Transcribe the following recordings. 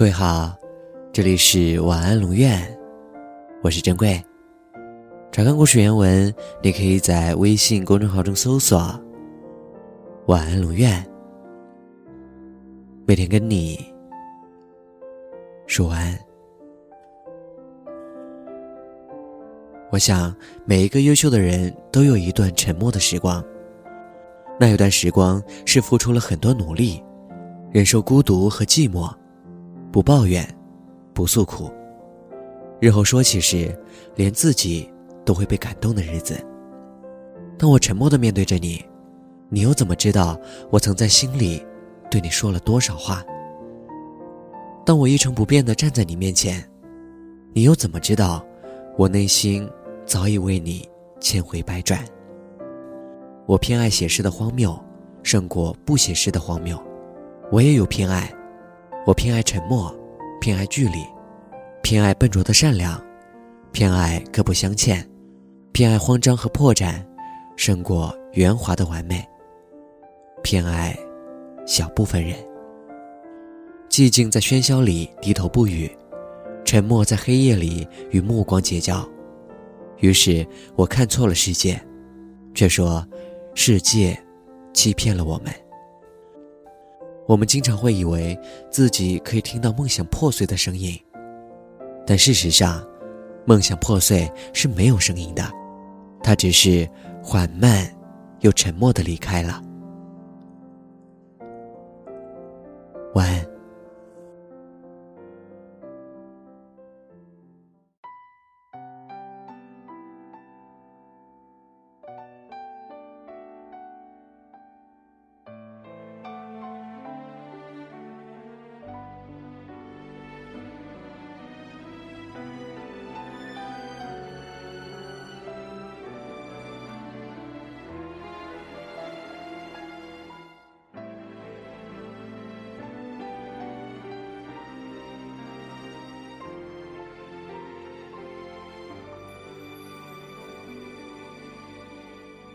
各位好，这里是晚安龙院，我是珍贵。查看故事原文，你可以在微信公众号中搜索“晚安龙院”，每天跟你说晚安。我想，每一个优秀的人都有一段沉默的时光，那有段时光是付出了很多努力，忍受孤独和寂寞。不抱怨，不诉苦，日后说起时，连自己都会被感动的日子。当我沉默的面对着你，你又怎么知道我曾在心里对你说了多少话？当我一成不变的站在你面前，你又怎么知道我内心早已为你千回百转？我偏爱写诗的荒谬，胜过不写诗的荒谬。我也有偏爱。我偏爱沉默，偏爱距离，偏爱笨拙的善良，偏爱各不相欠，偏爱慌张和破绽，胜过圆滑的完美。偏爱小部分人。寂静在喧嚣里低头不语，沉默在黑夜里与目光结交。于是我看错了世界，却说世界欺骗了我们。我们经常会以为自己可以听到梦想破碎的声音，但事实上，梦想破碎是没有声音的，它只是缓慢又沉默的离开了。晚安。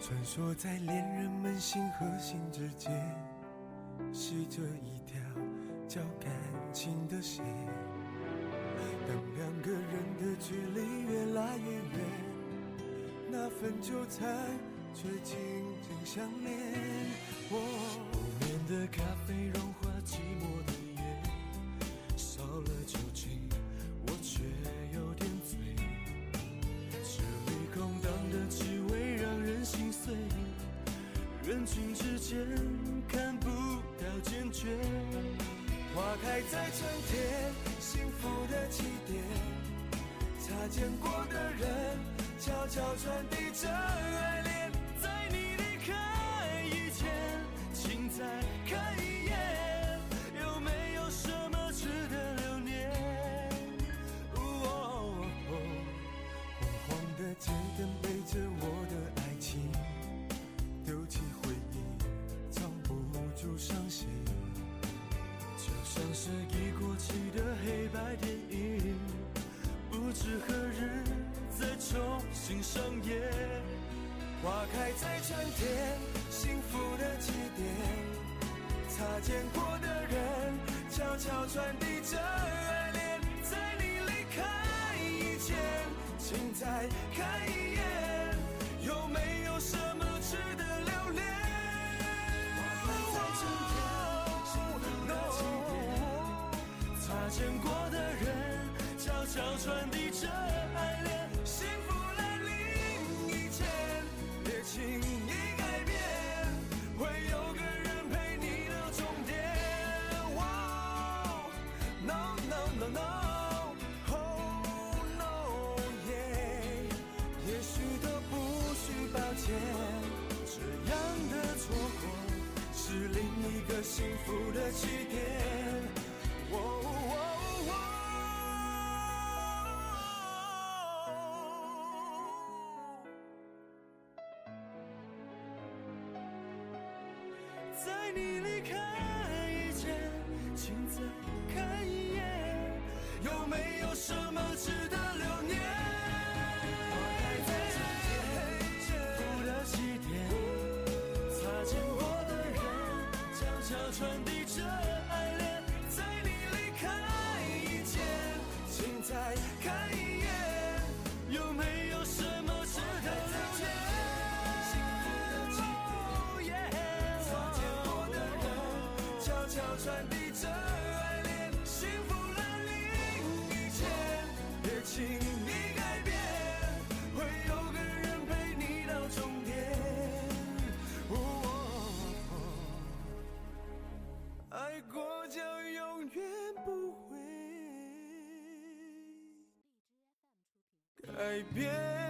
穿梭在恋人们心和心之间，系着一条叫感情的线。当两个人的距离越来越远，那份纠缠却紧紧相连。不眠的咖啡在春天，幸福的起点。擦肩过的人，悄悄传递着爱恋。在你离开以前，请再看这已过期的黑白电影，不知何日再重新上演。花开在春天，幸福的起点。擦肩过的人，悄悄传递着在你离开以前，请再看一眼，有没有什么值得留念？花开在天，幸福的起点，擦肩过的人，悄悄传递着爱恋。在你离开以前，请再看一眼，悄悄传递着爱恋，幸福来临一天，别轻易改变，会有个人陪你到终点。爱过就永远不会改变。